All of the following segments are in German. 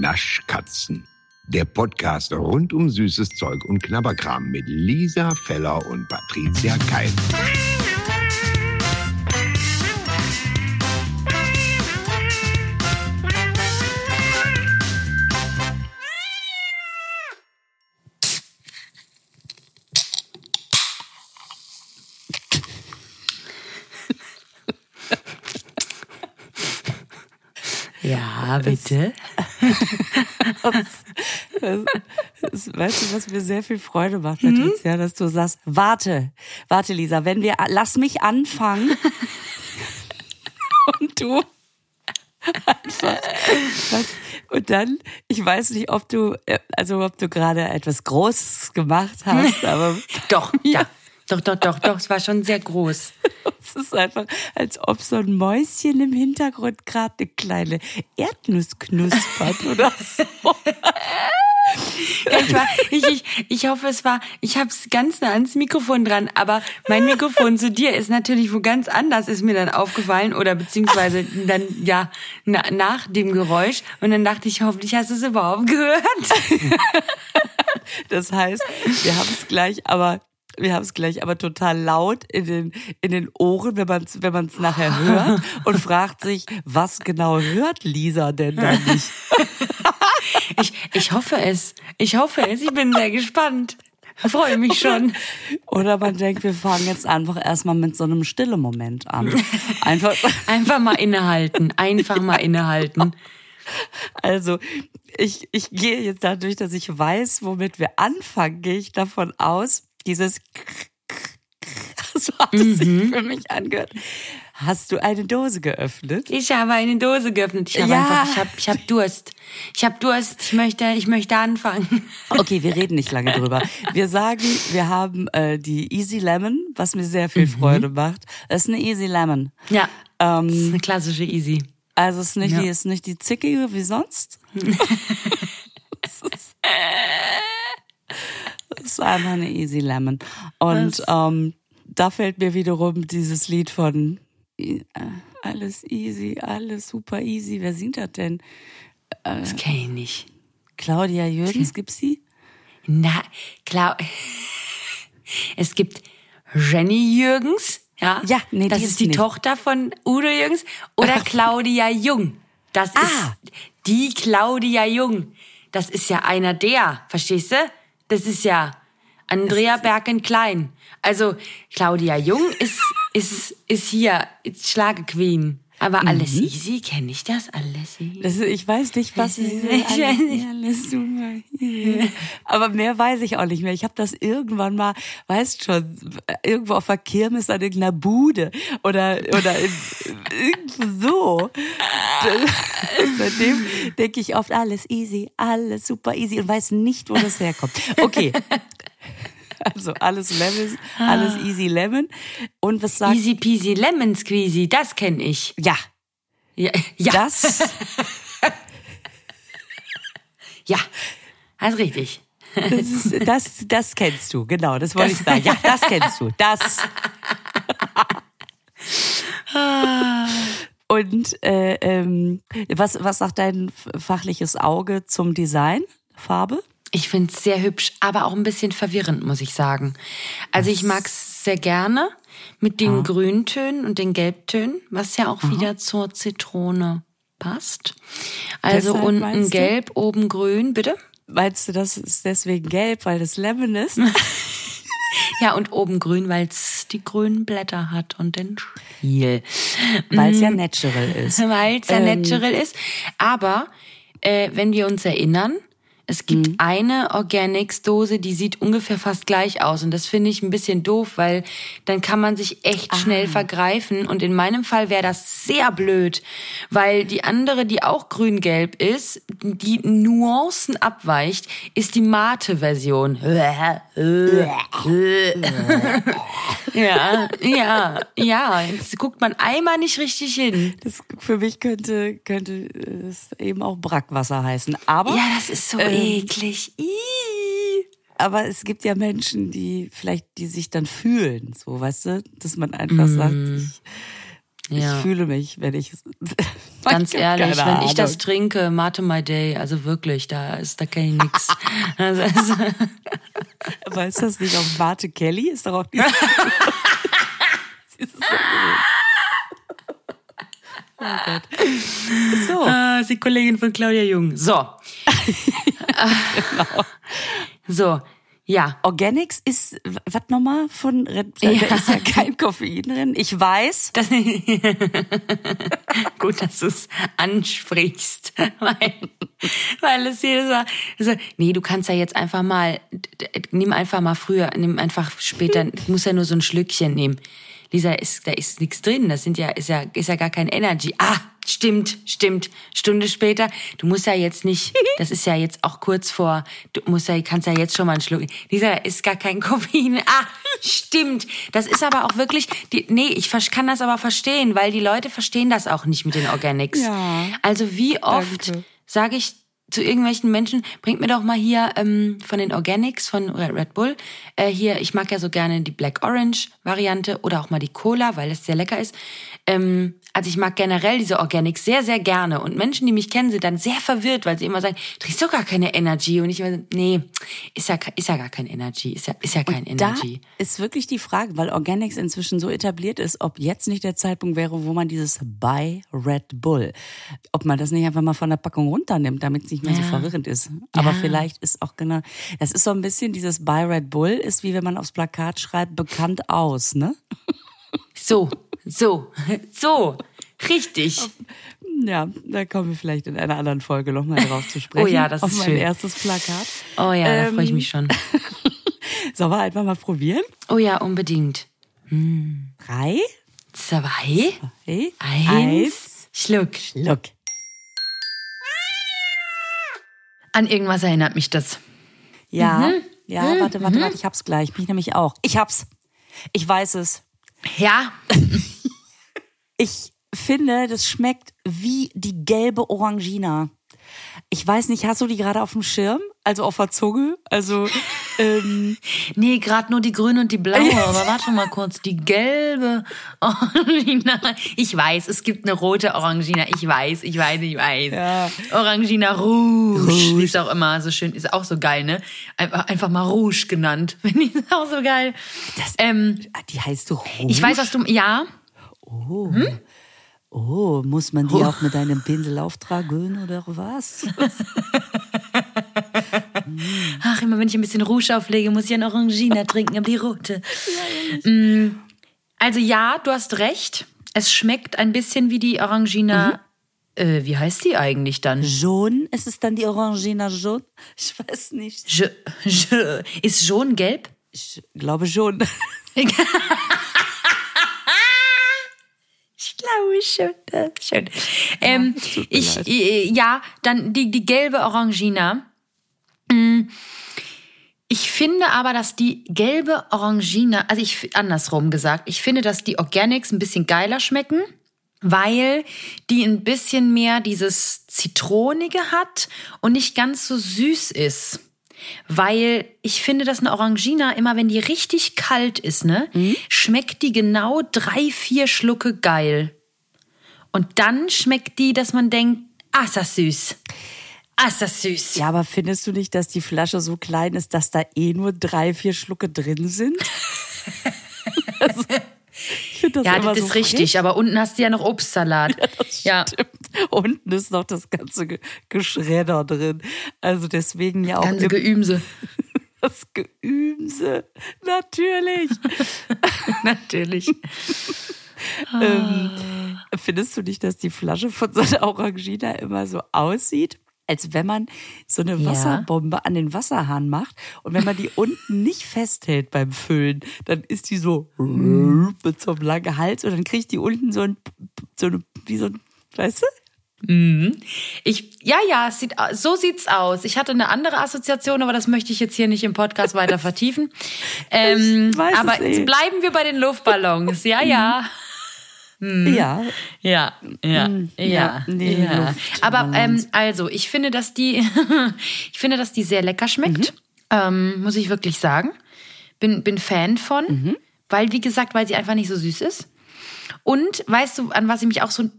Naschkatzen. Der Podcast rund um süßes Zeug und Knabberkram mit Lisa Feller und Patricia Keil. Ja, bitte. Das, das, weißt du, was mir sehr viel Freude macht, Patricia, mhm. dass du sagst, warte, warte, Lisa, wenn wir, lass mich anfangen. und du einfach, was, und dann, ich weiß nicht, ob du, also ob du gerade etwas Großes gemacht hast, aber. Doch, ja. Doch, doch, doch, doch, es war schon sehr groß. Es ist einfach, als ob so ein Mäuschen im Hintergrund gerade eine kleine Erdnuss knuspert oder so. ich, war, ich, ich, ich hoffe, es war, ich habe es ganz nah ans Mikrofon dran, aber mein Mikrofon zu dir ist natürlich wo ganz anders, ist mir dann aufgefallen oder beziehungsweise dann ja na, nach dem Geräusch und dann dachte ich, hoffentlich hast du es überhaupt gehört. Das heißt, wir haben es gleich, aber wir haben es gleich aber total laut in den, in den Ohren, wenn man es wenn man's nachher hört und fragt sich, was genau hört Lisa denn da nicht? ich, ich hoffe es. Ich hoffe es. Ich bin sehr gespannt. Freue mich schon. Oder man denkt, wir fangen jetzt einfach erstmal mit so einem stille Moment an. Einfach, einfach mal innehalten. Einfach mal innehalten. Also, ich, ich gehe jetzt dadurch, dass ich weiß, womit wir anfangen, gehe ich davon aus, dieses so hat es mhm. sich für mich angehört. Hast du eine Dose geöffnet? Ich habe eine Dose geöffnet. Ich habe ja. einfach, ich habe, ich habe Durst. Ich habe Durst. Ich möchte, ich möchte anfangen. Okay, wir reden nicht lange drüber. Wir sagen, wir haben äh, die Easy Lemon, was mir sehr viel mhm. Freude macht. Das ist eine Easy Lemon. Ja. Ähm, das ist eine klassische Easy. Also es ist nicht, ja. die, ist nicht die zickige wie sonst. Das ist einfach eine Easy Lemon. Und ähm, da fällt mir wiederum dieses Lied von äh, Alles easy, alles super easy. Wer singt das denn? Äh, das kenne ich nicht. Claudia Jürgens, gibt's sie? Na, Clau es gibt Jenny Jürgens, ja? Ja, nee, das die ist die nicht. Tochter von Udo Jürgens oder Claudia Jung. Das ah. ist die Claudia Jung. Das ist ja einer der, verstehst du? Das ist ja Andrea Berg in Klein. Also Claudia Jung ist, ist, ist hier Schlagequeen. Aber mhm. alles easy, kenne ich das? Alles easy. Das, ich weiß nicht, was ist. alles, alles super easy. Aber mehr weiß ich auch nicht mehr. Ich habe das irgendwann mal, weißt schon, irgendwo auf der Kirmes an irgendeiner Bude oder oder in, irgendwo so. Seitdem denke ich oft alles easy, alles super easy und weiß nicht, wo das herkommt. Okay. Also alles Lemon, alles ah. easy lemon. Und was sagt... Easy peasy lemon squeezy, das kenne ich. Ja. Ja. ja. Das... ja, das ist richtig. Das, ist, das, das kennst du, genau, das wollte ich sagen. Ja, das kennst du, das. Und äh, ähm, was, was sagt dein fachliches Auge zum Design, Farbe? Ich finde es sehr hübsch, aber auch ein bisschen verwirrend, muss ich sagen. Also ich mag es sehr gerne mit den ja. Grüntönen und den Gelbtönen, was ja auch Aha. wieder zur Zitrone passt. Also Deshalb unten gelb, oben grün, bitte? Meinst du, das ist deswegen gelb, weil das Lemon ist? ja, und oben grün, weil es die grünen Blätter hat und den Stiel. Weil es ja mm. natural ist. Weil es ja ähm. natural ist. Aber äh, wenn wir uns erinnern, es gibt mhm. eine Organics-Dose, die sieht ungefähr fast gleich aus. Und das finde ich ein bisschen doof, weil dann kann man sich echt ah. schnell vergreifen. Und in meinem Fall wäre das sehr blöd, weil die andere, die auch grün-gelb ist, die Nuancen abweicht, ist die Mate-Version. ja, ja, ja. Jetzt guckt man einmal nicht richtig hin. Das für mich könnte, könnte es eben auch Brackwasser heißen. Aber. Ja, das ist so. Äh, eklig. Ii. Aber es gibt ja Menschen, die vielleicht, die sich dann fühlen, so, weißt du, dass man einfach mm. sagt, ich, Ja. Ich fühle mich, wenn ich. Ganz ehrlich, wenn ich das Ahnung. trinke, Mate My Day, also wirklich, da ist, da kenne ich nix. Also, also, Aber ist das nicht auch Marte Kelly? Ist doch auch oh Gott. So. ah, ist die Kollegin von Claudia Jung. So. Genau. So, ja. Organics ist, was nochmal von Red Da Ja. ist ja kein Koffein drin. Ich weiß. Das, gut, dass du es ansprichst. Weil, weil es jedes Mal. So, nee, du kannst ja jetzt einfach mal. Nimm einfach mal früher, nimm einfach später. Du musst ja nur so ein Schlückchen nehmen. Lisa, ist, da ist nichts drin. Das sind ja, ist ja, ist ja gar kein Energy. Ah, stimmt, stimmt. Stunde später. Du musst ja jetzt nicht, das ist ja jetzt auch kurz vor, du musst ja, kannst ja jetzt schon mal einen Schluck. Lisa, da ist gar kein Koffein. Ah, stimmt. Das ist aber auch wirklich, die, nee, ich kann das aber verstehen, weil die Leute verstehen das auch nicht mit den Organics. Ja. Also wie oft sage ich zu irgendwelchen Menschen, bringt mir doch mal hier ähm, von den Organics von Red Bull äh, hier, ich mag ja so gerne die Black Orange Variante oder auch mal die Cola, weil es sehr lecker ist. Ähm, also ich mag generell diese Organics sehr, sehr gerne. Und Menschen, die mich kennen, sind dann sehr verwirrt, weil sie immer sagen, du trinkst doch gar keine Energy. Und ich immer so, nee, ist ja, ist ja gar kein Energy, ist ja, ist ja kein Da Energy. ist wirklich die Frage, weil Organics inzwischen so etabliert ist, ob jetzt nicht der Zeitpunkt wäre, wo man dieses Buy Red Bull, ob man das nicht einfach mal von der Packung runternimmt, damit es nicht mehr so Ja. verwirrend ist. Aber Ja. vielleicht ist auch genau, das ist so ein bisschen dieses Buy Red Bull, ist wie wenn man aufs Plakat schreibt, bekannt aus, ne? So, so, so, richtig. Ja, da kommen wir vielleicht in einer anderen Folge nochmal drauf zu sprechen. Oh ja, das auf ist mein schön. erstes Plakat. Oh ja, da freue ich Ähm, mich schon. Sollen wir einfach mal probieren? Oh ja, unbedingt. Drei, Zwei, hey, eins, Schluck. Look. An irgendwas erinnert mich das. Ja, Mhm. ja, warte, warte, warte, ich hab's gleich. Mich nämlich auch. Ich hab's. Ich weiß es. Ja, Ich finde, das schmeckt wie die gelbe Orangina. Ich weiß nicht, hast du die gerade auf dem Schirm? Also auf der Zunge? Also, ähm, nee, gerade nur die grüne und die blaue. Aber warte mal kurz, die gelbe Orangina. Ich weiß, es gibt eine rote Orangina. Ich weiß, ich weiß, ich weiß. Ja. Orangina Rouge. Die ist auch immer so schön, ist auch so geil, ne? Einfach, einfach mal Rouge genannt. Finde ich auch so geil. ähm, die heißt Rouge. ich weiß, was du, ja, Oh. Oh, muss man die auch mit einem Pinsel auftragen oder was? Ach, immer wenn ich ein bisschen Rouge auflege, muss ich eine Orangina trinken, aber die rote. Mm, Also ja, du hast recht. Es schmeckt ein bisschen wie die Orangina. Äh, wie heißt die eigentlich dann? Jaune? Ist es dann die Orangina Jaune? Ich weiß nicht. Je, je, ist schon gelb? Ich glaube schon. Ich glaube schon. das ist Schön. Ähm, mir ich, äh, ja, dann die, die gelbe Orangina. Mm, Ich finde aber, dass die gelbe Orangina, also ich andersrum gesagt, ich finde, dass die Organics ein bisschen geiler schmecken, weil die ein bisschen mehr dieses Zitronige hat und nicht ganz so süß ist. Weil ich finde, dass eine Orangina immer, wenn die richtig kalt ist, ne, schmeckt die genau drei, vier Schlucke geil. Und dann schmeckt die, dass man denkt, ah, ist das süß. Ah, ist das süß. Ja, aber findest du nicht, dass die Flasche so klein ist, dass da eh nur drei, vier Schlucke drin sind? das Ja, das so ist richtig, aber unten hast du ja noch Obstsalat. Ja, Stimmt. Unten ist noch das ganze Ge- Geschredder drin. Also deswegen ja auch ganze Geümse. das Geümse. Natürlich. Natürlich. ähm, findest du nicht, dass die Flasche von so einer Orangina immer so aussieht? Als wenn man so eine Ja. Wasserbombe an den Wasserhahn macht und wenn man die unten nicht festhält beim Füllen, dann ist die so mit so einem langen Hals und dann kriegt die unten so ein, so eine, wie so ein, weißt du? Ich, ja, ja, sieht, so sieht's aus. Ich hatte eine andere Assoziation, aber das möchte ich jetzt hier nicht im Podcast weiter vertiefen. Ähm, aber bleiben wir bei den Luftballons. Ja, ja. Ja. Ja, ja, Mm, ja, ja, nee, ja. Aber ähm, also, ich finde, dass die, ich finde, dass die sehr lecker schmeckt, ähm, muss ich wirklich sagen. Bin, bin Fan von, weil wie gesagt, weil sie einfach nicht so süß ist. Und weißt du, an was ich mich auch so ein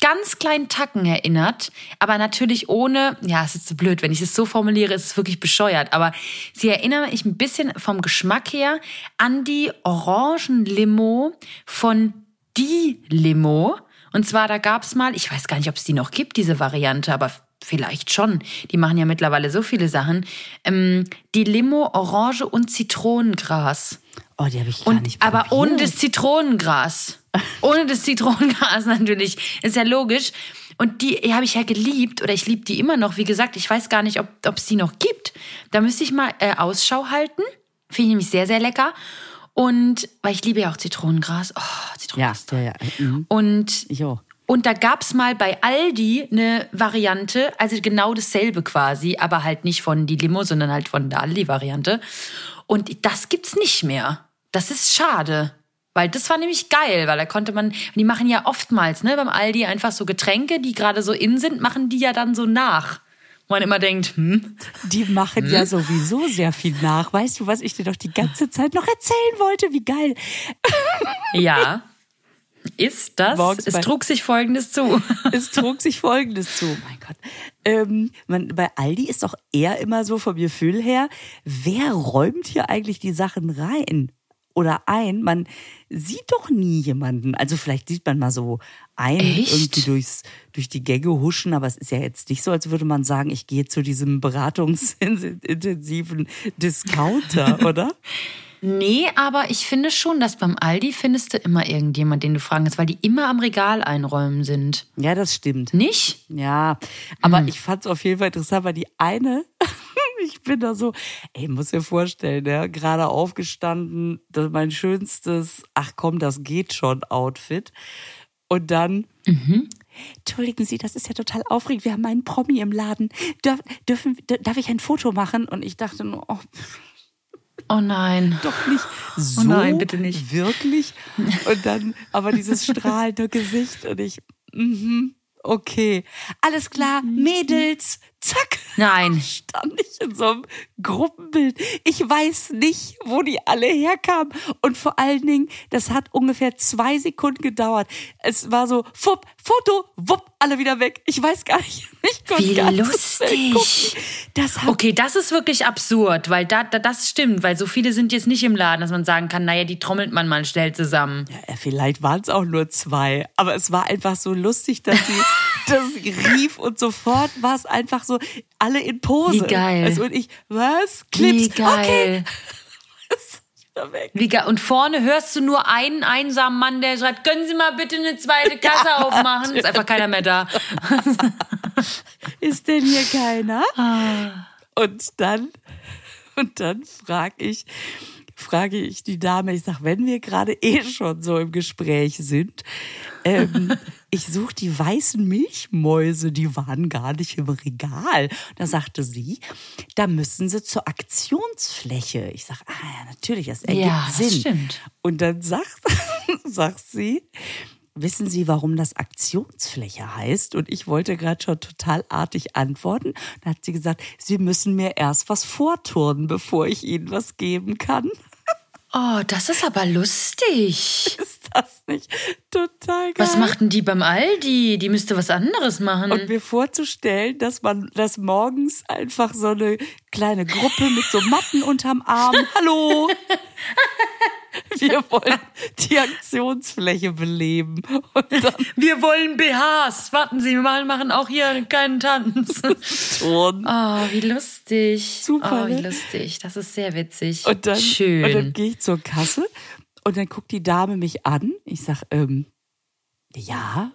ganz kleinen Tacken erinnert, aber natürlich ohne, ja, es ist so blöd, wenn ich es so formuliere, ist es wirklich bescheuert, aber sie erinnert mich ein bisschen vom Geschmack her an die Orangenlimo von Die Limo. Und zwar, da gab's mal, ich weiß gar nicht, ob es die noch gibt, diese Variante, aber vielleicht schon. Die machen ja mittlerweile so viele Sachen. Ähm, die Limo, Orange und Zitronengras. Oh, die habe ich gar Und, nicht aber probiert. ohne das Zitronengras. Ohne das Zitronengras natürlich. Ist ja logisch. Und die habe ich ja geliebt oder ich liebe die immer noch. Wie gesagt, ich weiß gar nicht, ob es die noch gibt. Da müsste ich mal äh, Ausschau halten. Finde ich nämlich sehr, sehr lecker. Und weil ich liebe ja auch Zitronengras. Oh, Ja, Zitronengras. ja, ja. Mhm. Und Ich auch. und da gab's mal bei Aldi eine Variante, also genau dasselbe quasi, aber halt nicht von die Limo, sondern halt von der Aldi-Variante. Und das gibt's nicht mehr. Das ist schade. Weil das war nämlich geil, weil da konnte man, die machen ja oftmals, ne, beim Aldi einfach so Getränke, die gerade so in sind, machen die ja dann so nach. Wo man immer denkt, hm, Die machen ja sowieso sehr viel nach. Weißt du, was ich dir doch die ganze Zeit noch erzählen wollte? Wie geil. ja. Ist das? Morgens es trug sich Folgendes zu. Es trug sich Folgendes zu. Mein Gott. Ähm, man, bei Aldi ist doch eher immer so vom Gefühl her, wer räumt hier eigentlich die Sachen rein? Oder ein, man sieht doch nie jemanden. Also vielleicht sieht man mal so ein Echt? irgendwie durchs, durch die Gänge huschen, aber es ist ja jetzt nicht so, als würde man sagen, ich gehe zu diesem beratungsintensiven Discounter, oder? Nee, aber ich finde schon, dass beim Aldi findest du immer irgendjemand, den du fragen kannst, weil die immer am Regal einräumen sind. Ja, das stimmt. Nicht? Ja, aber ich fand es auf jeden Fall interessant, weil die eine, ich bin da so, ey, muss dir vorstellen, ja, gerade aufgestanden, das mein schönstes, ach komm, das geht schon Outfit. Und dann, entschuldigen Sie, das ist ja total aufregend, wir haben einen Promi im Laden. Darf, dürfen, darf ich ein Foto machen? Und ich dachte nur, oh, Oh nein. doch nicht so. Oh nein, bitte nicht. Wirklich. Und dann aber dieses strahlende Gesicht und ich, mhm, okay. Alles klar, Mädels, zack. Nein. Stand ich in so einem Gruppenbild. Ich weiß nicht, wo die alle herkamen. Und vor allen Dingen, das hat ungefähr zwei Sekunden gedauert. Es war so, fupp, Foto, wupp, alle wieder weg. Ich weiß gar nicht. Ich Wie gar lustig. Das hat Okay, das ist wirklich absurd, weil da, da, das stimmt, weil so viele sind jetzt nicht im Laden, dass man sagen kann, naja, die trommelt man mal schnell zusammen. Ja, vielleicht waren es auch nur zwei, aber es war einfach so lustig, dass sie, sie rief und sofort war es einfach so, alle in Pose. Wie geil. Also und ich, was? Clips? Wie geil. Okay. Weg. Wie geil. Und vorne hörst du nur einen einsamen Mann, der schreibt, können Sie mal bitte eine zweite Kasse aufmachen? Ist einfach keiner mehr da. Ist denn hier keiner? Ah. Und dann, und dann frage ich, frage ich die Dame, ich sag, wenn wir gerade eh schon so im Gespräch sind, ähm, ich suche die weißen Milchmäuse, die waren gar nicht im Regal. Da sagte sie, da müssen sie zur Aktionsfläche. Ich sag, ah ja, natürlich, das ergibt Ja, das Sinn. stimmt. Und dann sagt, sagt sie, wissen Sie, warum das Aktionsfläche heißt? Und ich wollte gerade schon total artig antworten. Dann hat sie gesagt, Sie müssen mir erst was vorturnen, bevor ich Ihnen was geben kann. Oh, das ist aber lustig. Ist das nicht total geil? Was macht denn die beim Aldi? Die müsste was anderes machen. Und mir vorzustellen, dass man das morgens einfach so eine kleine Gruppe mit so Matten unterm Arm. Hallo! Wir wollen die Aktionsfläche beleben. Wir wollen BHs. Warten Sie, wir machen auch hier einen kleinen Tanz. turnen. Oh, wie lustig. Super, Oh, wie ne? lustig. Das ist sehr witzig. Und dann, Schön. Und dann gehe ich zur Kasse und dann guckt die Dame mich an. Ich sag, ähm, ja.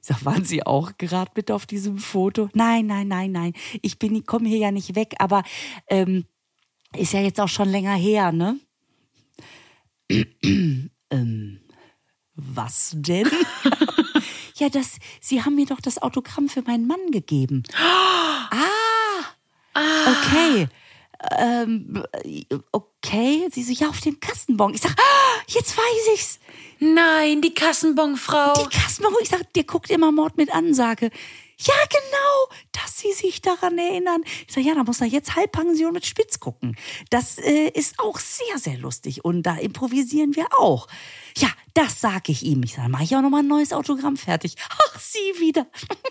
Ich sag, waren Sie auch gerade mit auf diesem Foto? Nein, nein, nein, nein. Ich bin, ich komme hier ja nicht weg, aber ähm, ist ja jetzt auch schon länger her, ne? ähm, was denn? ja, das, Sie haben mir doch das Autogramm für meinen Mann gegeben. ah, okay. Ähm, okay, sie so, ja, auf dem Kassenbon. Ich sag, ah, jetzt weiß ich's. Nein, die Kassenbonfrau. Die Kassenbon, ich sag, der guckt immer Mord mit Ansage. Ja, genau, das Sie sich daran erinnern? Ich sage, ja, da muss er jetzt Halbpension mit Spitz gucken. Das äh, ist auch sehr, sehr lustig. Und da improvisieren wir auch. Ja, das sage ich ihm. Ich sage, mache ich auch nochmal ein neues Autogramm fertig. Ach, Sie wieder.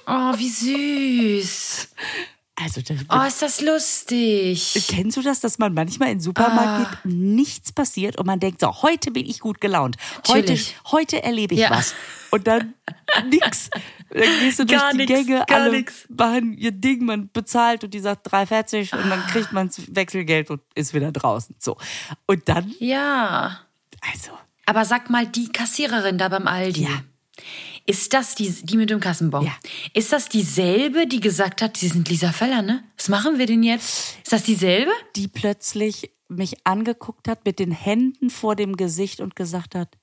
Oh, wie süß. Also, das, Oh, ist das lustig. Kennst du das, dass man manchmal in den Supermarkt geht, nichts passiert und man denkt, so, heute bin ich gut gelaunt. Heute, Natürlich. heute erlebe ich Ja. was. Und dann nix. Dann gehst du durch Gar die nix, Gänge, alle nix. machen ihr Ding, man bezahlt und die sagt 3,40 und dann kriegt man Wechselgeld und ist wieder draußen. So. Und dann, Ja. also, Aber sag mal, die Kassiererin da beim Aldi. Ja. Ist das die, die mit dem Kassenbon? Ja. Ist das dieselbe, die gesagt hat, Sie sind Lisa Feller, ne? Was machen wir denn jetzt? Ist das dieselbe? die plötzlich mich angeguckt hat mit den Händen vor dem Gesicht und gesagt hat,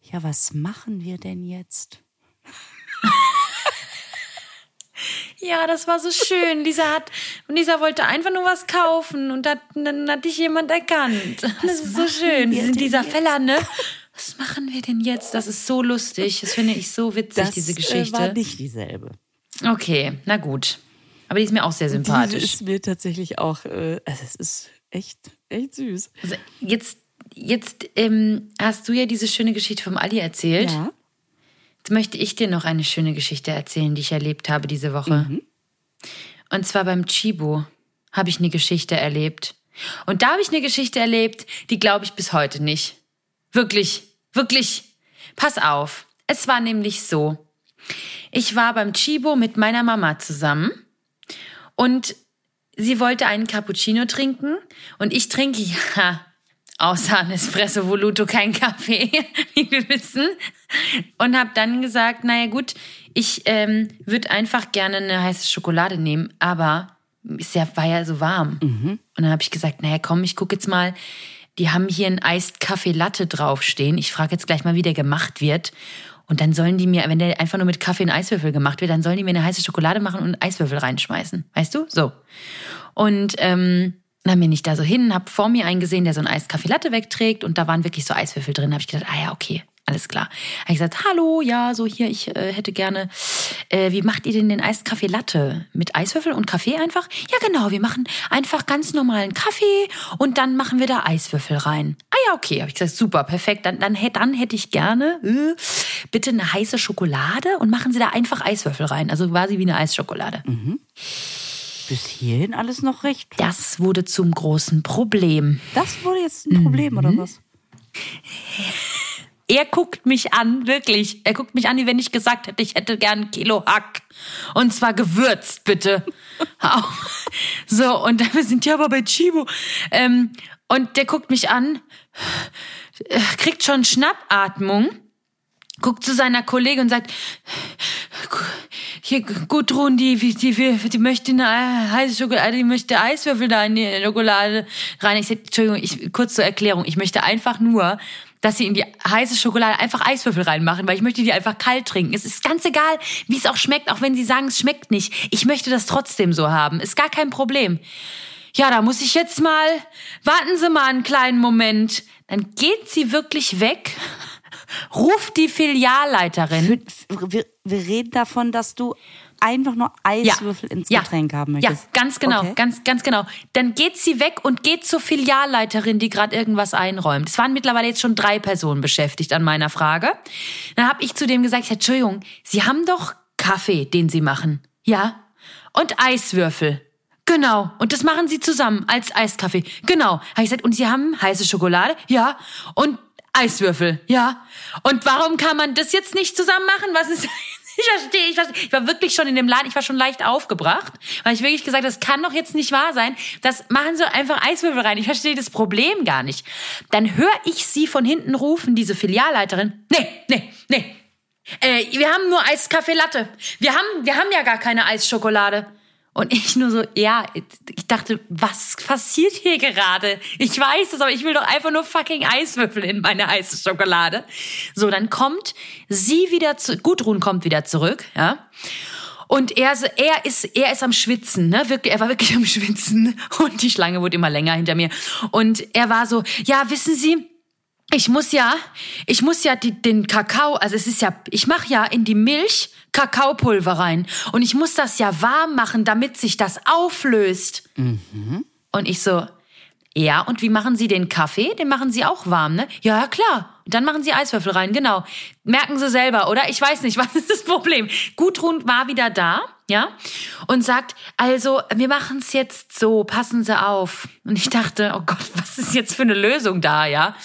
ja, was machen wir denn jetzt? Ja, das war so schön. Lisa hat, und Lisa wollte einfach nur was kaufen und hat, dann hat dich jemand erkannt. das ist so schön. Sie sind Lisa? Feller, ne? Was machen wir denn jetzt? Das ist so lustig. Das finde ich so witzig, Das diese äh, Geschichte. war nicht dieselbe. Okay, na gut. Aber die ist mir auch sehr sympathisch. ist mir tatsächlich auch, äh, also es ist echt, echt süß. Also jetzt jetzt ähm, hast du ja diese schöne Geschichte vom Ali erzählt. Ja. Jetzt möchte ich dir noch eine schöne Geschichte erzählen, die ich erlebt habe diese Woche. Und zwar beim Chibo habe ich eine Geschichte erlebt. Und da habe ich eine Geschichte erlebt, die glaube ich bis heute nicht. Wirklich, wirklich. Pass auf. Es war nämlich so. Ich war beim Chibo mit meiner Mama zusammen und sie wollte einen Cappuccino trinken und ich trinke ja außer ein Espresso Voluto kein Kaffee, wie wir wissen. Und habe dann gesagt, naja gut, ich ähm, würde einfach gerne eine heiße Schokolade nehmen, aber ist ja, war ja so warm. Und dann habe ich gesagt, naja komm, ich gucke jetzt mal, die haben hier einen Eist Kaffee Latte draufstehen. Ich frage jetzt gleich mal, wie der gemacht wird. Und dann sollen die mir, wenn der einfach nur mit Kaffee und Eiswürfel gemacht wird, dann sollen die mir eine heiße Schokolade machen und Eiswürfel reinschmeißen. Weißt du? So. Und ähm, dann bin ich da so hin, hab vor mir einen gesehen, der so ein Eis Kaffee Latte wegträgt und da waren wirklich so Eiswürfel drin. Da habe ich gedacht, ah ja, okay, alles klar. Habe ich gesagt, hallo, ja, so hier, ich äh, hätte gerne, äh, wie macht ihr denn den Eis Kaffee Latte? Mit Eiswürfel und Kaffee einfach? Ja, genau, wir machen einfach ganz normalen Kaffee und dann machen wir da Eiswürfel rein. Ah ja, okay, habe ich gesagt, super, perfekt. Dann, dann, dann hätte ich gerne äh, bitte eine heiße Schokolade und machen Sie da einfach Eiswürfel rein. Also quasi wie eine Eisschokolade. Bis hierhin alles noch recht. Das wurde zum großen Problem. Das wurde jetzt ein Problem, oder was? Er guckt mich an, wirklich. Er guckt mich an, wie wenn ich gesagt hätte, ich hätte gern ein Kilo Hack. Und zwar gewürzt, bitte. So, und dann- wir sind ja aber bei Chibo. Ähm, und der guckt mich an, kriegt schon Schnappatmung, guckt zu seiner Kollegin und sagt, hier, Gudrun, die, die, die, die möchte eine heiße Schokolade, die möchte Eiswürfel da in die Schokolade rein. Ich sag, Entschuldigung, ich, kurz zur Erklärung. Ich möchte einfach nur, dass sie in die heiße Schokolade einfach Eiswürfel reinmachen, weil ich möchte die einfach kalt trinken. Es ist ganz egal, wie es auch schmeckt, auch wenn sie sagen, es schmeckt nicht. Ich möchte das trotzdem so haben. Ist gar kein Problem. Ja, da muss ich jetzt mal, warten Sie mal einen kleinen Moment. Dann geht sie wirklich weg, ruft die Filialleiterin. Wir, wir, wir reden davon, dass du einfach nur Eiswürfel ins Getränk haben möchtest. Ja, ganz genau, Okay. ganz, ganz genau. Dann geht sie weg und geht zur Filialleiterin, die gerade irgendwas einräumt. Es waren mittlerweile jetzt schon drei Personen beschäftigt an meiner Frage. Dann habe ich zu dem gesagt, Entschuldigung, Sie haben doch Kaffee, den Sie machen. Ja. Und Eiswürfel. Genau. Und das machen Sie zusammen als Eiskaffee. Genau. Habe ich gesagt, und Sie haben heiße Schokolade? Ja. Und Eiswürfel. Ja. Und warum kann man das jetzt nicht zusammen machen? Was ist ich verstehe, ich verstehe. Ich war wirklich schon in dem Laden, ich war schon leicht aufgebracht, weil ich wirklich gesagt, das kann doch jetzt nicht wahr sein. Das machen Sie einfach Eiswürfel rein. Ich verstehe das Problem gar nicht. Dann höre ich sie von hinten rufen, diese Filialleiterin. Nee, nee, nee. Äh, wir haben nur Eiskaffee Latte. Wir haben, wir haben ja gar keine Eisschokolade. Und ich nur so, ja, ich dachte, was passiert hier gerade? Ich weiß es, aber ich will doch einfach nur fucking Eiswürfel in meine heiße Schokolade. So, dann kommt sie wieder zu, Gudrun kommt wieder zurück, ja. Und er, er ist, er ist am Schwitzen, ne? Wirklich, er war wirklich am Schwitzen. Und die Schlange wurde immer länger hinter mir. Und er war so, ja, wissen Sie, ich muss ja, ich muss ja die, den Kakao, also es ist ja, ich mache ja in die Milch Kakaopulver rein und ich muss das ja warm machen, damit sich das auflöst. Mhm. Und ich so, ja, und wie machen Sie den Kaffee? Den machen Sie auch warm, ne? Ja, klar. Und dann machen Sie Eiswürfel rein, genau. Merken Sie selber, oder? Ich weiß nicht, was ist das Problem? Gudrun war wieder da, ja, und sagt, also, wir machen es jetzt so, passen Sie auf. Und ich dachte, oh Gott, was ist jetzt für eine Lösung da, ja?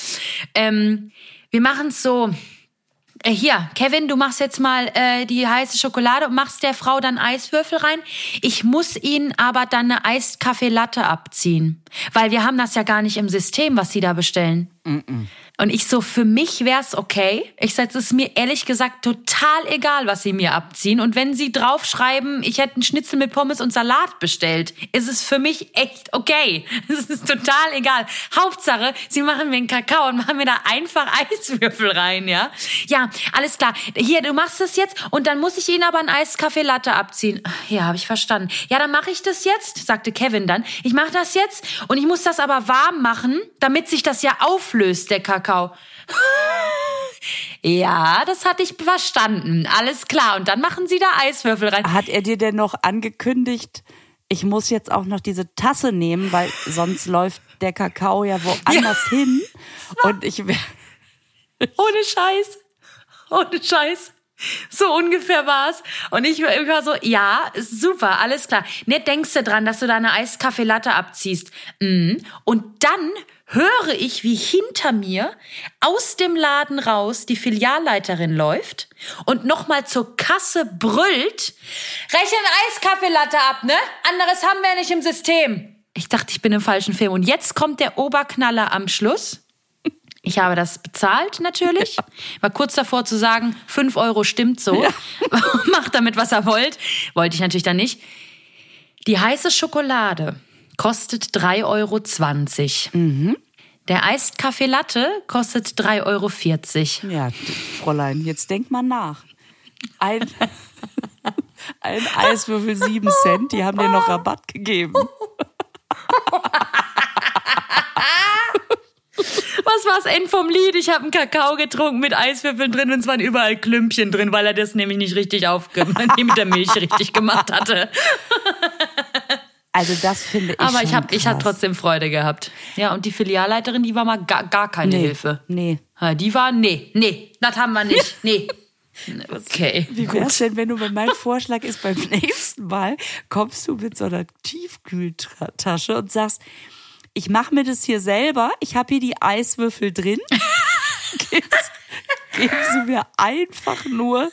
Ähm, wir machen es so, äh, hier, Kevin, du machst jetzt mal äh, die heiße Schokolade und machst der Frau dann Eiswürfel rein. Ich muss ihnen aber dann eine Eiskaffeelatte abziehen, weil wir haben das ja gar nicht im System, was sie da bestellen. Und ich so, für mich wär's okay. Ich sag, es ist mir ehrlich gesagt total egal, was sie mir abziehen. Und wenn sie draufschreiben, ich hätte einen Schnitzel mit Pommes und Salat bestellt, ist es für mich echt okay. Es ist total egal. Hauptsache, sie machen mir einen Kakao und machen mir da einfach Eiswürfel rein, ja? Ja, alles klar. Hier, du machst das jetzt und dann muss ich ihnen aber einen Eiskaffee Latte abziehen. Ja, habe ich verstanden. Ja, dann mache ich das jetzt, sagte Kevin dann. Ich mache das jetzt und ich muss das aber warm machen, damit sich das ja auflöst, der Kakao. Ja, das hatte ich verstanden. Alles klar. Und dann machen Sie da Eiswürfel rein. Hat er dir denn noch angekündigt, ich muss jetzt auch noch diese Tasse nehmen, weil sonst läuft der Kakao ja woanders ja. hin. Und ich wäre. Ohne Scheiß. Ohne Scheiß. So ungefähr war's. Und ich war so, ja, super, alles klar. Nicht denkst du dran, dass du da eine Eiskaffeelatte abziehst. Mhm. Und dann höre ich, wie hinter mir aus dem Laden raus die Filialleiterin läuft und nochmal zur Kasse brüllt, rechnen Eiskaffeelatte ab, ne? Anderes haben wir nicht im System. Ich dachte, ich bin im falschen Film. Und jetzt kommt der Oberknaller am Schluss. Ich habe das bezahlt natürlich. Ja. War kurz davor zu sagen, fünf Euro stimmt so. Ja. Macht damit, was er wollt. Wollte ich natürlich dann nicht. Die heiße Schokolade kostet 3,20 Euro. Mhm. Der Eist Kaffee Latte kostet 3,40 Euro. Ja, Fräulein, jetzt denk mal nach. Ein, ein Eiswürfel 7 Cent, die haben dir noch Rabatt gegeben. Was war's End vom Lied? Ich habe einen Kakao getrunken mit Eiswürfeln drin und es waren überall Klümpchen drin, weil er das nämlich nicht richtig aufgemacht, mit der Milch richtig gemacht hatte. Also das finde ich. Aber ich habe ich habe trotzdem Freude gehabt. Ja, und die Filialleiterin, die war mal gar, gar keine nee, Hilfe. Nee. Die war, nee, nee, das haben wir nicht. Nee. Okay. Wie wär's denn, wenn du bei meinem Vorschlag ist, beim nächsten Mal kommst du mit so einer Tiefkühltasche und sagst, ich mache mir das hier selber, ich habe hier die Eiswürfel drin. geben Sie mir einfach nur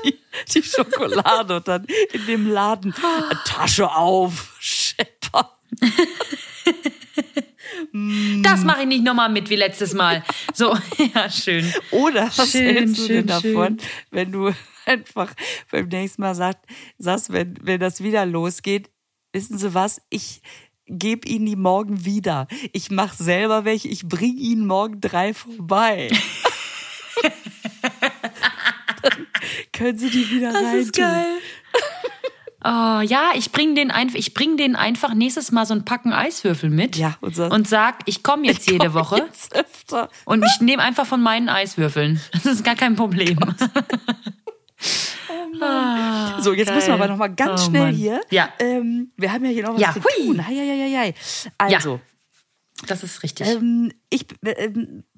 die, die Schokolade und dann in dem Laden Tasche auf, Schepper. Das mache ich nicht nochmal mit wie letztes Mal. So, ja, schön. Oder was schön, hältst du schön, denn davon, schön. wenn du einfach beim nächsten Mal sagst, sagst wenn, wenn das wieder losgeht, wissen Sie was, ich gebe Ihnen die morgen wieder. Ich mache selber welche, ich bringe Ihnen morgen drei vorbei. können Sie die wieder rein. Das ist geil. Oh, ja, ich bring den einfach, ich bring den einfach nächstes Mal so ein Packen Eiswürfel mit. Ja, und, so. und sag, ich komme jetzt ich jede Woche. Jetzt öfter. Und ich nehme einfach von meinen Eiswürfeln. Das ist gar kein Problem. Oh ah, so, jetzt geil. müssen wir aber noch mal ganz oh, schnell Mann. hier. Ja. Ähm, wir haben ja hier noch was ja, zu hui. tun. Hei, hei, hei, Also, ja, das ist richtig. Ähm, ich äh,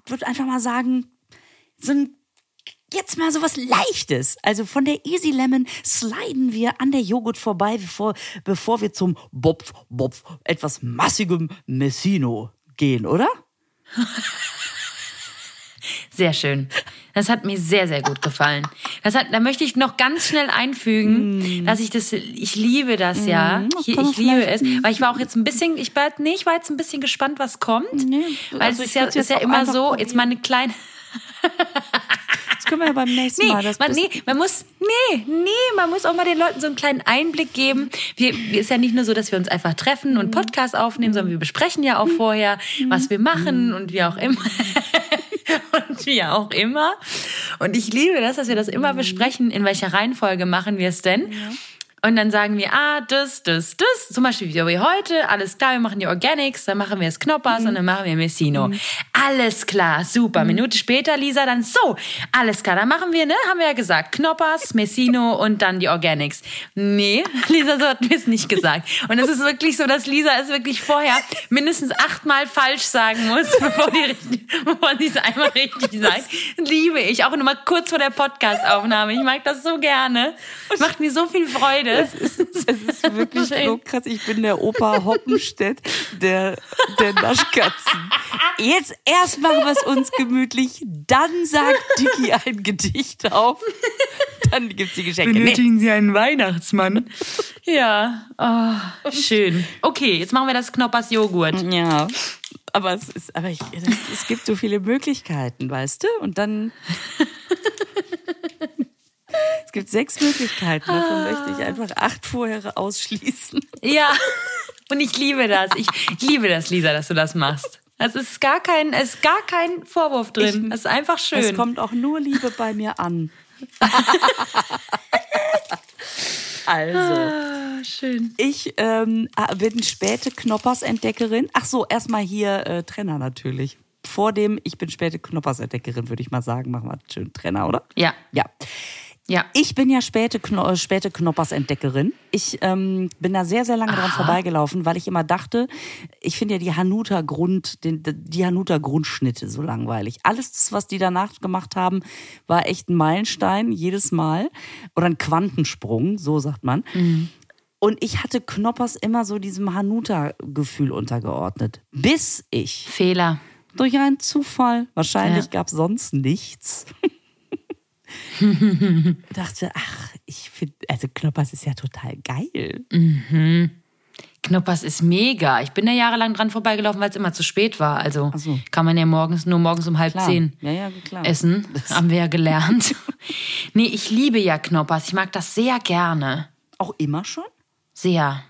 würde einfach mal sagen, so ein jetzt mal so was Leichtes. Also von der Easy Lemon sliden wir an der Joghurt vorbei, bevor, bevor wir zum Bopf, Bopf, etwas massigem Messino gehen, oder? Sehr schön. Das hat mir sehr, sehr gut gefallen. Das hat, da möchte ich noch ganz schnell einfügen, mm. dass ich das, ich liebe das mm. ja. Ich, ich liebe es. Weil ich war auch jetzt ein bisschen, ich war, nee, ich war jetzt ein bisschen gespannt, was kommt. Nee, weil also es ist ja, ist ja immer so, probieren. jetzt mal eine kleine, das können wir ja beim nächsten nee, Mal. Das man, nee, man muss, nee, nee, man muss auch mal den Leuten so einen kleinen Einblick geben. Wir, ist ja nicht nur so, dass wir uns einfach treffen und mhm. Podcast aufnehmen, sondern wir besprechen ja auch mhm. vorher, was wir machen mhm. und wie auch immer. und wie auch immer. Und ich liebe das, dass wir das immer besprechen. In welcher Reihenfolge machen wir es denn? Ja. Und dann sagen wir, ah, das, das, das. Zum Beispiel wie heute, alles klar, wir machen die Organics, dann machen wir das Knoppers mhm. und dann machen wir Messino. Mhm. Alles klar, super. Mhm. Minute später, Lisa, dann so, alles klar, dann machen wir, ne, haben wir ja gesagt, Knoppers, Messino und dann die Organics. Nee, Lisa, so hat mir es nicht gesagt. Und es ist wirklich so, dass Lisa es wirklich vorher mindestens achtmal falsch sagen muss, bevor, die, bevor sie es einmal richtig sagt. Liebe ich, auch nur mal kurz vor der Podcastaufnahme. Ich mag das so gerne. Macht mir so viel Freude. Es ist, es ist wirklich so krass. Ich bin der Opa Hoppenstedt der, der Naschkatzen. Jetzt erst machen wir es uns gemütlich, dann sagt Dicky ein Gedicht auf, dann gibt's die Geschenke. Benötigen Sie einen Weihnachtsmann? Ja, oh, schön. Okay, jetzt machen wir das Knoppers Joghurt. Ja. Aber es ist, aber ich, es, es gibt so viele Möglichkeiten, weißt du? Und dann es gibt sechs Möglichkeiten, davon möchte ich einfach acht vorher ausschließen. Ja, und ich liebe das. Ich, ich liebe das, Lisa, dass du das machst. Es ist gar kein, es ist gar kein Vorwurf drin. es ist einfach schön. Es kommt auch nur Liebe bei mir an. also, ah, schön. Ich ähm, bin späte Knoppers-Entdeckerin. Ach so, erstmal hier äh, Trenner natürlich. Vor dem Ich bin späte Knoppers-Entdeckerin, würde ich mal sagen. Machen wir schön Trenner, oder? Ja. Ja. Ja. Ich bin ja späte, Kno äh, späte Knoppers-Entdeckerin. Ich ähm, bin da sehr, sehr lange Aha. dran vorbeigelaufen, weil ich immer dachte, ich finde ja die Hanuta-Grund, die Hanuta-Grundschnitte so langweilig. Alles, was die danach gemacht haben, war echt ein Meilenstein jedes Mal. Oder ein Quantensprung, so sagt man. Mhm. Und ich hatte Knoppers immer so diesem Hanuta-Gefühl untergeordnet. Bis ich. Fehler. Durch einen Zufall. Wahrscheinlich ja. gab es sonst nichts. dachte, ach, ich finde, also Knoppers ist ja total geil. Mhm. Knoppers ist mega. Ich bin da jahrelang dran vorbeigelaufen, weil es immer zu spät war. Also so. kann man ja morgens nur morgens um halb klar. zehn ja, ja, essen. Das haben wir ja gelernt. nee, ich liebe ja Knoppers. Ich mag das sehr gerne. Auch immer schon? Sehr.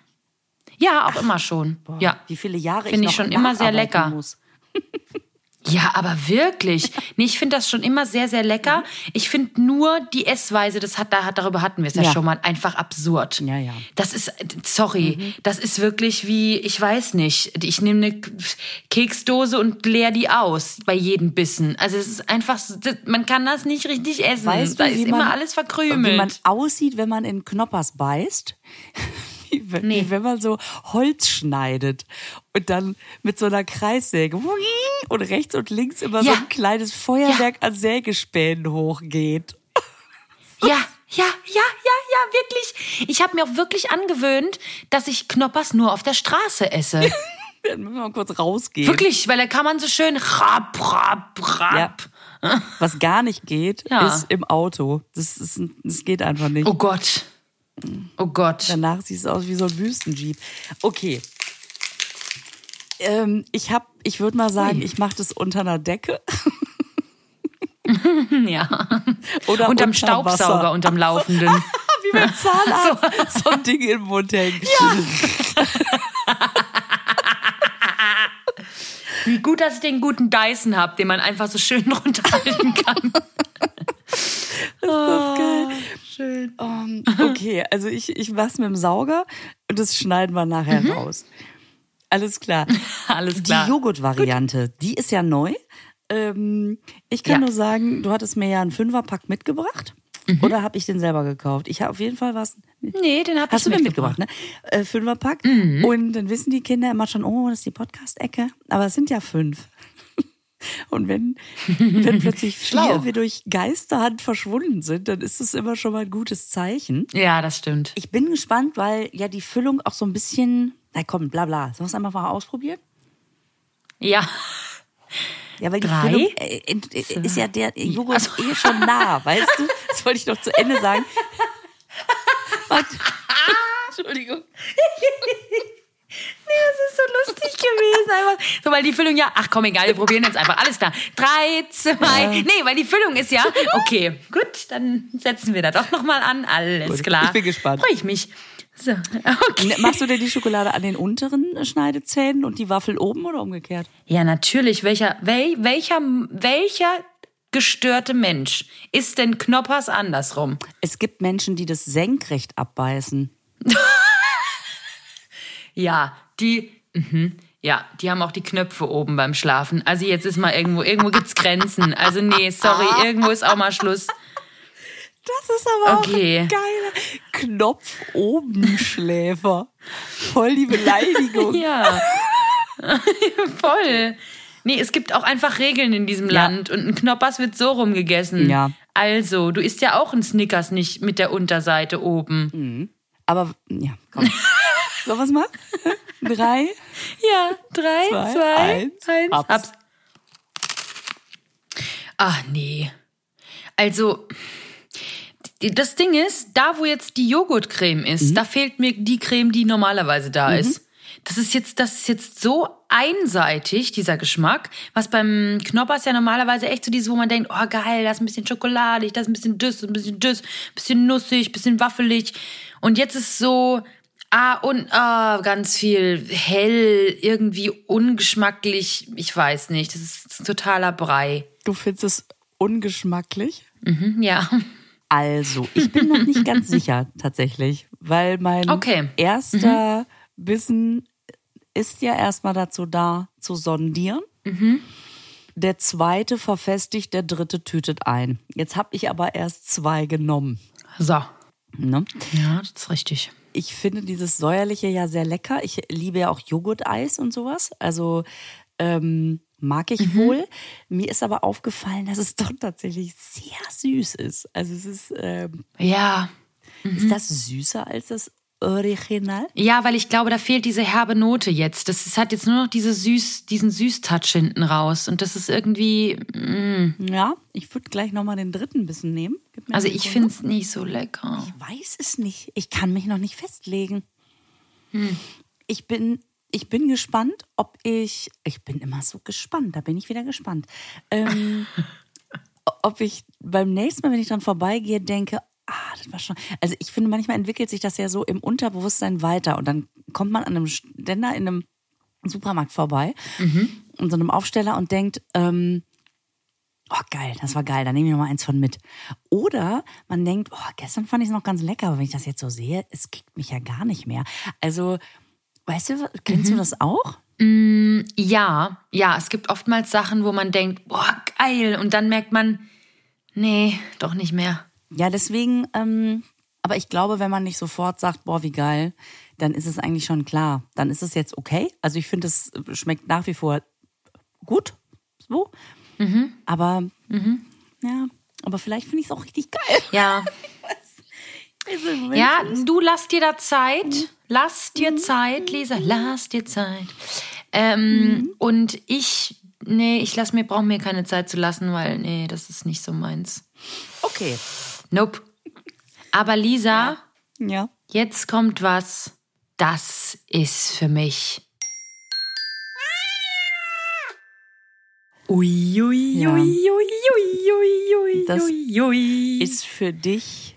Ja, auch Ach, immer schon. Boah, ja. Wie viele Jahre Finde ich, ich schon immer sehr lecker. Ja, aber wirklich. Nee, ich finde das schon immer sehr, sehr lecker. Ich finde nur die Essweise, das hat, da, darüber hatten wir es ja. ja. schon mal, einfach absurd. Ja, ja. Das ist, sorry, mhm. das ist wirklich wie, ich weiß nicht, ich nehme eine Keksdose und leer die aus bei jedem Bissen. Also es ist einfach, man kann das nicht richtig essen. Weißt da du, ist immer man, alles verkrümelt. Wie man aussieht, wenn man in Knoppers beißt wie, wenn, nee. wie wenn man so Holz schneidet und dann mit so einer Kreissäge und rechts und links immer ja. so ein kleines Feuerwerk ja. an Sägespänen hochgeht. Ja, ja, ja, ja, ja, wirklich. Ich habe mir auch wirklich angewöhnt, dass ich Knoppers nur auf der Straße esse. Dann müssen wir mal kurz rausgehen. Wirklich, weil da kann man so schön rap, rap, rap. Ja. Was gar nicht geht, ja. ist im Auto. Das, ist, das geht einfach nicht. Oh Gott. Oh Gott. Danach sieht es aus wie so ein Wüstenjeep. Okay. Ähm, ich hab, ich würde mal sagen, ich mache das unter einer Decke. ja. Oder unterm Staubsauger, Wasser. unterm Laufenden. wie beim Zahnarzt. so, ein Ding im Mund hängen. Ja. Wie gut, dass ich den guten Dyson habe, den man einfach so schön runterhalten kann. das oh. Schön. Um, okay, also ich, ich mach's mit dem Sauger und das schneiden wir nachher mhm. raus. Alles klar. Alles klar. Die Joghurt-Variante, die ist ja neu. Ähm, ich kann ja. nur sagen, du hattest mir ja einen Fünferpack mitgebracht. Mhm. Oder habe ich den selber gekauft? Ich habe auf jeden Fall was. Nee, den habe ich du mir mitgebracht, ne? Äh, Fünferpack. Mhm. Und dann wissen die Kinder immer schon, oh, das ist die Podcast-Ecke. Aber es sind ja fünf. Und wenn, wenn plötzlich vier wir durch Geisterhand verschwunden sind, dann ist das immer schon mal ein gutes Zeichen. Ja, das stimmt. Ich bin gespannt, weil ja die Füllung auch so ein bisschen, na komm, bla bla. Sollen wir es einfach mal ausprobieren? Ja. Ja, weil die Drei? Füllung äh, äh, ist ja der Joghurt also. eh schon nah, weißt du? Das wollte ich noch zu Ende sagen. Entschuldigung. Nee, das ist so gewesen. Einfach. So, weil die Füllung ja, ach komm, egal, wir probieren jetzt einfach. Alles klar. Drei, zwei, ja. nee, weil die Füllung ist ja, okay, gut, dann setzen wir da doch nochmal an. Alles gut, klar. Ich bin gespannt. Freue ich mich. So, okay. Machst du denn die Schokolade an den unteren Schneidezähnen und die Waffel oben oder umgekehrt? Ja, natürlich. Welcher, wel, welcher, welcher gestörte Mensch ist denn Knoppers andersrum? Es gibt Menschen, die das senkrecht abbeißen. Ja, die, mhm, ja, die haben auch die Knöpfe oben beim Schlafen. Also jetzt ist mal irgendwo, irgendwo gibt's Grenzen. Also nee, sorry, irgendwo ist auch mal Schluss. Das ist aber Okay. auch ein geiler Knopf oben Schläfer. Voll die Beleidigung. Ja. Voll. Nee, es gibt auch einfach Regeln in diesem Ja. Land und ein Knoppers wird so rumgegessen. Ja. Also, du isst ja auch ein Snickers nicht mit der Unterseite oben. Aber ja, komm. Sollen wir's mal? Drei. Ja, drei, Zwei, zwei, eins, eins, hab's. Ach nee. Also, das Ding ist, da wo jetzt die Joghurtcreme ist, Mhm. da fehlt mir die Creme, die normalerweise da ist. Das ist jetzt, das ist jetzt so einseitig, dieser Geschmack, was beim Knoppers ja normalerweise echt so dieses, wo man denkt, oh geil, das ist ein bisschen schokoladig, das ist ein bisschen düss, ein bisschen düss, ein bisschen nussig, ein bisschen waffelig. Und jetzt ist so, ah, und ah, ganz viel hell, irgendwie ungeschmacklich, ich weiß nicht, das ist ein totaler Brei. Du findest es ungeschmacklich? Mhm, ja. Also, ich bin noch nicht ganz sicher tatsächlich, weil mein Okay. erster Bissen ist ja erstmal dazu da, zu sondieren. Der zweite verfestigt, der dritte tütet ein. Jetzt habe ich aber erst zwei genommen. So. Ne? Ja, das ist richtig. Ich finde dieses säuerliche ja sehr lecker. Ich liebe ja auch Joghurteis und sowas. Also ähm, mag ich wohl. Mir ist aber aufgefallen, dass es doch tatsächlich sehr süß ist. Also es ist, ähm, Ja. ist das süßer als das Original? Ja, weil ich glaube, da fehlt diese herbe Note jetzt. Das ist, hat jetzt nur noch diese süß, diesen Süß-Touch hinten raus. Und das ist irgendwie, mm, Ja, ich würde gleich nochmal den dritten Bissen nehmen. Also ich finde es nicht so lecker. Ich weiß es nicht. Ich kann mich noch nicht festlegen. Ich bin, ich bin gespannt, ob ich. Ich bin immer so gespannt. Da bin ich wieder gespannt. Ähm, ob ich beim nächsten Mal, wenn ich dann vorbeigehe, denke, das war schon. Also ich finde, manchmal entwickelt sich das ja so im Unterbewusstsein weiter und dann kommt man an einem Ständer in einem Supermarkt vorbei und so einem Aufsteller und denkt, ähm, Oh, geil, das war geil, da nehme ich noch mal eins von mit. Oder man denkt, oh, gestern fand ich es noch ganz lecker, aber wenn ich das jetzt so sehe, es kickt mich ja gar nicht mehr. Also, weißt du, kennst du das auch? Ja, ja, es gibt oftmals Sachen, wo man denkt, boah, geil. Und dann merkt man, nee, doch nicht mehr. Ja, deswegen, ähm, aber ich glaube, wenn man nicht sofort sagt, boah, wie geil, dann ist es eigentlich schon klar. Dann ist es jetzt okay. Also ich finde, es schmeckt nach wie vor gut. So. Aber ja, aber vielleicht finde ich es auch richtig geil. Ja, Also, ja, du lass dir da Zeit. Lass dir Zeit, Lisa, lass dir Zeit. Ähm, Und ich, nee, ich lass mir, brauche mir keine Zeit zu lassen, weil, nee, das ist nicht so meins. Okay. Nope. Aber Lisa, Ja. jetzt kommt was, das ist für mich. Ui, ui, Ja. ui, ui, ui, ui, ui, Das. Ist für dich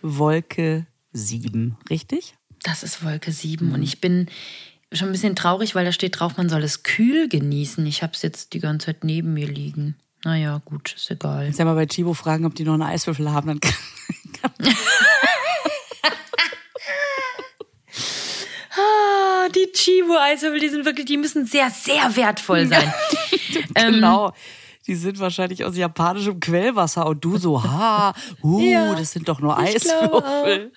Wolke 7, richtig? Das ist Wolke 7 und ich bin schon ein bisschen traurig, weil da steht drauf, man soll es kühl genießen. Ich habe es jetzt die ganze Zeit neben mir liegen. Naja, gut, ist egal. Jetzt ja mal bei Chibo fragen, ob die noch einen Eiswürfel haben. Dann kann, Ah, die Chibo-Eiswürfel, die sind wirklich, die müssen sehr, sehr wertvoll sein. genau. Die sind wahrscheinlich aus japanischem Quellwasser und du so, ha, uh, Ja, das sind doch nur Eiswürfel.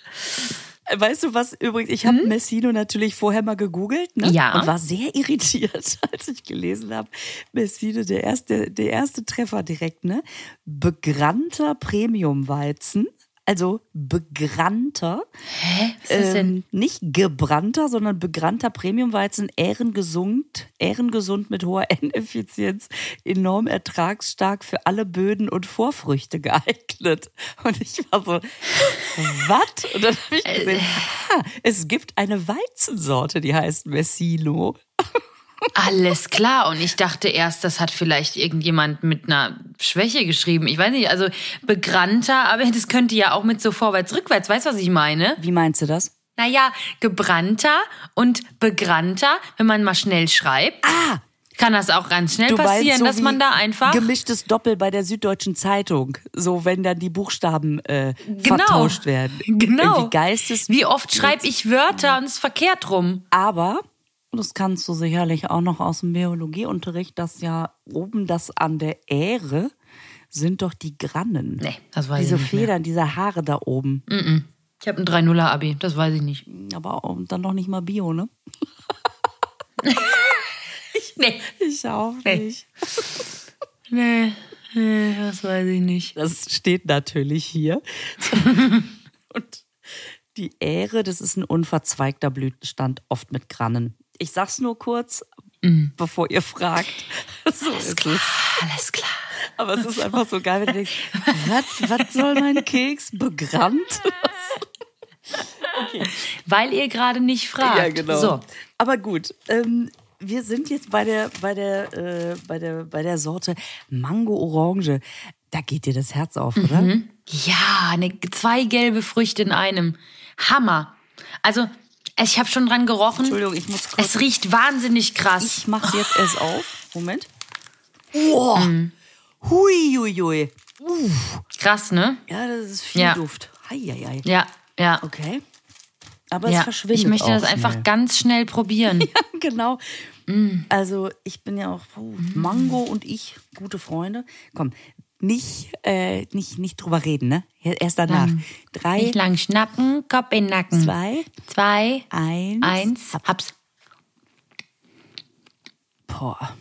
Weißt du was übrigens? Ich habe Messino natürlich vorher mal gegoogelt ne? Ja. und war sehr irritiert, als ich gelesen habe, Messino, der erste, der erste Treffer direkt, ne? Begrannter Premiumweizen, also begrannter, Hä? Was ist das denn? ähm, nicht gebrannter, sondern begrannter Premiumweizen, ehrengesund, ehrengesund mit hoher N-Effizienz, enorm ertragsstark für alle Böden und Vorfrüchte geeignet. Und ich war so, was? Und dann habe ich gesehen, ah, es gibt eine Weizensorte, die heißt Messino. Alles klar. Und ich dachte erst, das hat vielleicht irgendjemand mit einer Schwäche geschrieben. Ich weiß nicht, also begrannter, aber das könnte ja auch mit so vorwärts, rückwärts. Weißt du, was ich meine? Wie meinst du das? Naja, gebrannter und begrannter, wenn man mal schnell schreibt. Ah, kann das auch ganz schnell Du passieren, so dass man da einfach. Gemischtes Doppel bei der Süddeutschen Zeitung. So, wenn dann die Buchstaben äh, Genau. vertauscht werden. Genau. Irgendwie Geistes. Wie oft schreibe ich Wörter und es verkehrt rum? Aber, das kannst du sicherlich auch noch aus dem Biologieunterricht, dass ja oben das an der Ähre sind doch die Grannen. Nee, das weiß Diese ich nicht mehr. Federn, diese Haare da oben. Ich habe ein 3-0er-Abi, das weiß ich nicht. Aber auch, dann noch nicht mal Bio, ne? Nee. Ich auch nicht. Nee, nee, das weiß ich nicht. Das steht natürlich hier. Und die Ähre, das ist ein unverzweigter Blütenstand, oft mit Grannen. Ich sag's nur kurz, bevor ihr fragt. So ist es. Alles klar. Aber es ist einfach so geil, wenn du denkst, was, was soll mein Keks begrannt? Weil ihr gerade nicht fragt. So. Aber gut, ähm, wir sind jetzt bei der, bei der, äh, bei der, bei der Sorte Mango-Orange. Da geht dir das Herz auf, oder? Ja, eine, zwei gelbe Früchte in einem. Hammer. Also, ich habe schon dran gerochen. Entschuldigung, ich muss kurz. Es riecht wahnsinnig krass. Ich mach's jetzt erst auf. Moment. Oh. Hui, hui, hui. Krass, ne? Ja, das ist viel Ja. Duft. Heieiei. Ja, ja. Okay. Aber es ja. verschwindet. Ich möchte das auch einfach schnell. ganz schnell probieren. genau. Also ich bin ja auch puh, Mango und ich gute Freunde. Komm, nicht, äh, nicht, nicht drüber reden, ne? Erst danach. Drei, Nicht lang schnacken, Kopf in den Nacken. zwei, Zwei, eins. eins, hab's. Boah,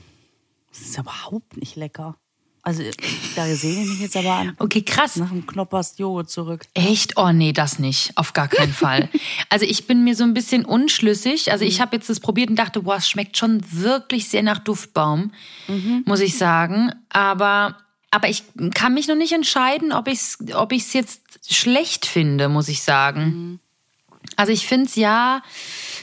das ist überhaupt nicht lecker. Also da sehne ich mich jetzt aber an. Okay, krass. Nach dem Knoppers Joghurt zurück. Echt? Oh nee, das nicht. Auf gar keinen Fall. Also ich bin mir so ein bisschen unschlüssig. Also ich habe jetzt das probiert und dachte, boah, es schmeckt schon wirklich sehr nach Duftbaum, muss ich sagen. Aber, aber ich kann mich noch nicht entscheiden, ob ich es ob ich's jetzt schlecht finde, muss ich sagen. Also ich finde es ja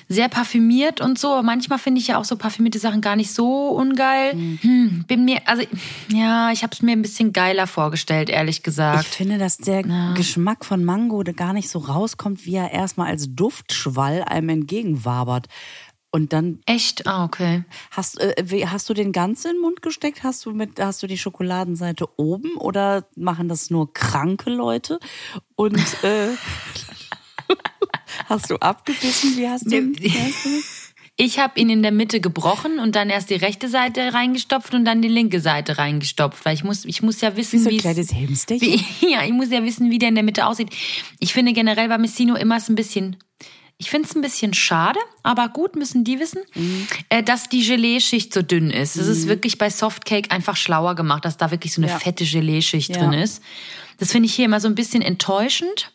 sehr parfümiert und so. Aber manchmal finde ich ja auch so parfümierte Sachen gar nicht so ungeil. Hm, bin mir, also ja, ich habe es mir ein bisschen geiler vorgestellt, ehrlich Ich gesagt. finde, dass der Geschmack von Mango da gar nicht so rauskommt, wie er erstmal als Duftschwall einem entgegenwabert. Und dann Echt? Ah, okay. hast, äh, hast du den ganz in den Mund gesteckt? Hast du mit, hast du die Schokoladenseite oben oder machen das nur kranke Leute? Und äh, hast du abgebissen? Wie hast du? Wie hast du? Ich habe ihn in der Mitte gebrochen und dann erst die rechte Seite reingestopft und dann die linke Seite reingestopft, weil ich muss, ich muss ja wissen, Wie so ein kleines Hämsterchen? wie, ja, ich muss ja wissen, wie der in der Mitte aussieht. Ich finde generell bei Messino immer es ein bisschen, ich finde es ein bisschen schade, aber gut müssen die wissen, Mhm. äh, dass die Gelee-Schicht so dünn ist. Das ist wirklich bei Softcake einfach schlauer gemacht, dass da wirklich so eine Ja. fette Gelee-Schicht Ja. drin ist. Das finde ich hier immer so ein bisschen enttäuschend.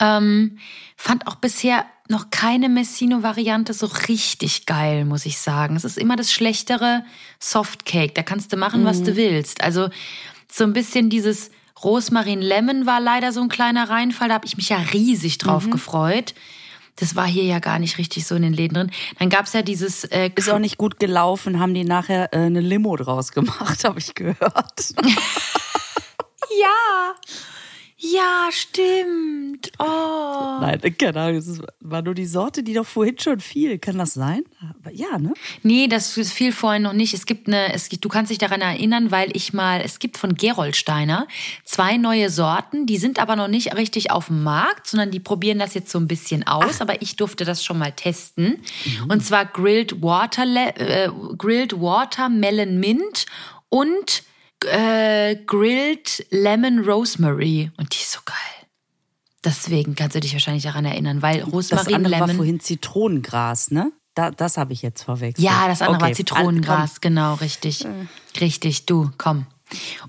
Ähm, fand auch bisher noch keine Messino-Variante so richtig geil, muss ich sagen. Es ist immer das schlechtere Softcake. Da kannst du machen, was du willst. Also so ein bisschen dieses Rosmarin-Lemon war leider so ein kleiner Reinfall. Da habe ich mich ja riesig drauf gefreut. Das war hier ja gar nicht richtig so in den Läden drin. Dann gab's ja dieses äh, Ist auch nicht gut gelaufen, haben die nachher äh, eine Limo draus gemacht, habe ich gehört. Ja, ja, stimmt. Oh. Nein, keine Ahnung, das war nur die Sorte, die doch vorhin schon fiel. Kann das sein? Aber ja, ne? Nee, das fiel vorhin noch nicht. Es gibt eine, es gibt, du kannst dich daran erinnern, weil ich mal, es gibt von Geroldsteiner zwei neue Sorten, die sind aber noch nicht richtig auf dem Markt, sondern die probieren das jetzt so ein bisschen aus, aber ich durfte das schon mal testen. Und zwar Grilled Water, äh, Grilled Watermelon Mint und äh, Grilled Lemon Rosemary. Und die ist so geil. Deswegen kannst du dich wahrscheinlich daran erinnern, weil Das Rosmarin, andere war vorhin Zitronengras, ne? Da, das habe ich jetzt verwechselt. Ja, das andere Okay, war Zitronengras, genau, richtig. Richtig, du, komm.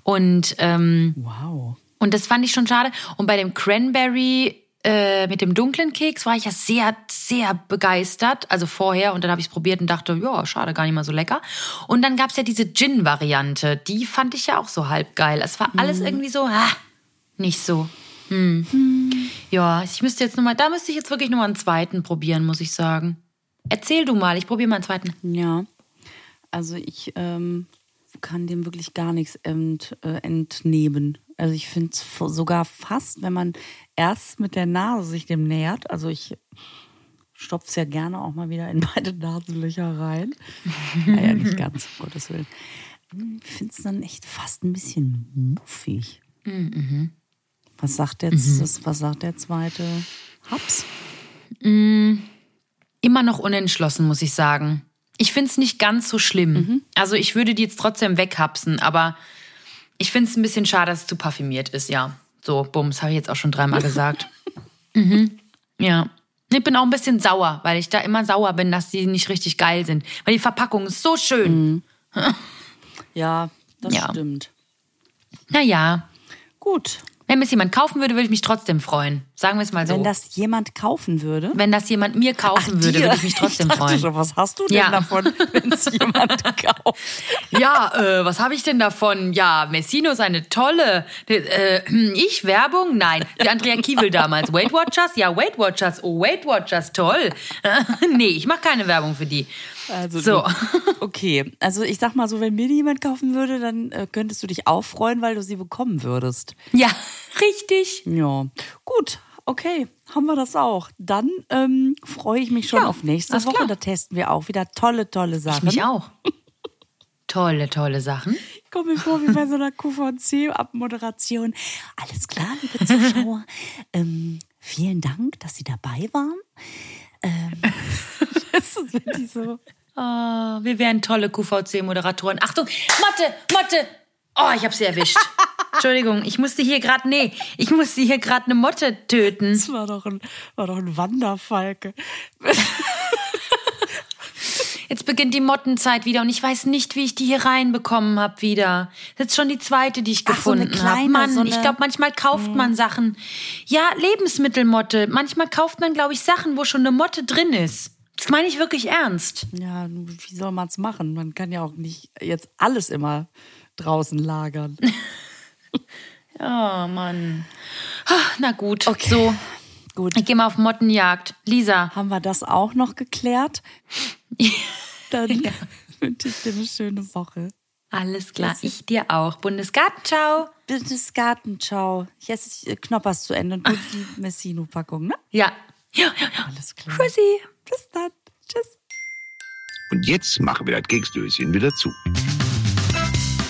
Und, ähm, Wow. und das fand ich schon schade. Und bei dem Cranberry äh, mit dem dunklen Keks war ich ja sehr, sehr begeistert. Also vorher und dann habe ich es probiert und dachte, ja, schade, gar nicht mal so lecker. Und dann gab's ja diese Gin-Variante. Die fand ich ja auch so halb geil. Es war alles irgendwie so, ah, nicht so. Hm. Ja, ich müsste jetzt nochmal, da müsste ich jetzt wirklich nochmal einen zweiten probieren, muss ich sagen. Erzähl du mal, ich probiere mal einen zweiten. Ja. Also ich ähm, kann dem wirklich gar nichts ent, äh, entnehmen. Also ich finde es sogar fast, wenn man erst mit der Nase sich dem nähert, also ich stopf's ja gerne auch mal wieder in beide Nasenlöcher rein. naja, nicht ganz, um Gottes Willen. Ich finde es dann echt fast ein bisschen muffig. Mhm. Was sagt jetzt, das, was sagt der zweite Haps? Immer noch unentschlossen, muss ich sagen. Ich finde es nicht ganz so schlimm. Mhm. Also ich würde die jetzt trotzdem weghapsen, aber ich finde es ein bisschen schade, dass es zu parfümiert ist, ja. So, bums, habe ich jetzt auch schon dreimal gesagt. mhm. Ja. Ich bin auch ein bisschen sauer, weil ich da immer sauer bin, dass die nicht richtig geil sind. Weil die Verpackung ist so schön. Ja, das Ja. stimmt. Naja, Gut. Wenn es jemand kaufen würde, würde ich mich trotzdem freuen. Sagen wir es mal so. Wenn das jemand kaufen würde. Wenn das jemand mir kaufen würde, dir. würde ich mich trotzdem ich freuen. Schon, was hast du denn Ja. davon, wenn es jemand kauft? Ja, äh, was habe ich denn davon? Ja, Messino ist eine tolle. Äh, ich Werbung? Nein. Die Andrea Kiewel damals. Weight Watchers? Ja, Weight Watchers. Oh, Weight Watchers, toll. nee, ich mache keine Werbung für die. Also So. du- Okay, also ich sag mal so, wenn mir die jemand kaufen würde, dann äh, könntest du dich auch freuen, weil du sie bekommen würdest. Ja, richtig. Ja, gut, okay, haben wir das auch. Dann ähm, freue ich mich schon Ja, auf nächste Woche. klar. Da testen wir auch wieder tolle, tolle Sachen. Ich mich auch. Tolle, tolle Sachen. Ich komme mir vor wie bei so einer QVC-Abmoderation. Alles klar, liebe Zuschauer. ähm, vielen Dank, dass Sie dabei waren. Ähm, das ist wirklich so. Oh, wir wären tolle QVC-Moderatoren. Achtung, Motte, Motte. Oh, ich habe sie erwischt. Entschuldigung, ich musste hier gerade, nee, ich musste hier gerade eine Motte töten. Das war doch ein, war doch ein Wanderfalke. Jetzt beginnt die Mottenzeit wieder und ich weiß nicht, wie ich die hier reinbekommen habe wieder. Das ist schon die zweite, die ich Ach, so gefunden habe. kleine, Mann, so eine- Mhm. ich glaube, manchmal kauft man Sachen. Ja, Lebensmittelmotte. Manchmal kauft man, glaube ich, Sachen, wo schon eine Motte drin ist. Das meine ich wirklich ernst. Ja, wie soll man es machen? Man kann ja auch nicht jetzt alles immer draußen lagern. Oh, Mann. Na gut, Okay. so. Gut, Ich gehe mal auf Mottenjagd. Lisa, haben wir das auch noch geklärt? Dann wünsche ich dir eine schöne Woche. alles klar. Ich dir auch. Bundesgartenschau. Bundesgarten, ciao. Ich esse Knoppers zu Ende und du die Messino-Packung, ne? Ja. Ja, ja, ja. Alles klar. Tschüssi. Bis dann. Tschüss. Und jetzt machen wir das Keksdöschen wieder zu.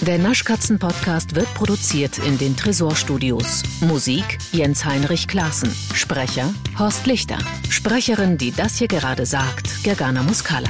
Der Naschkatzen-Podcast wird produziert in den Tresorstudios. Musik Jens Heinrich Klaassen. Sprecher Horst Lichter. Sprecherin, die das hier gerade sagt, Gergana Muscala.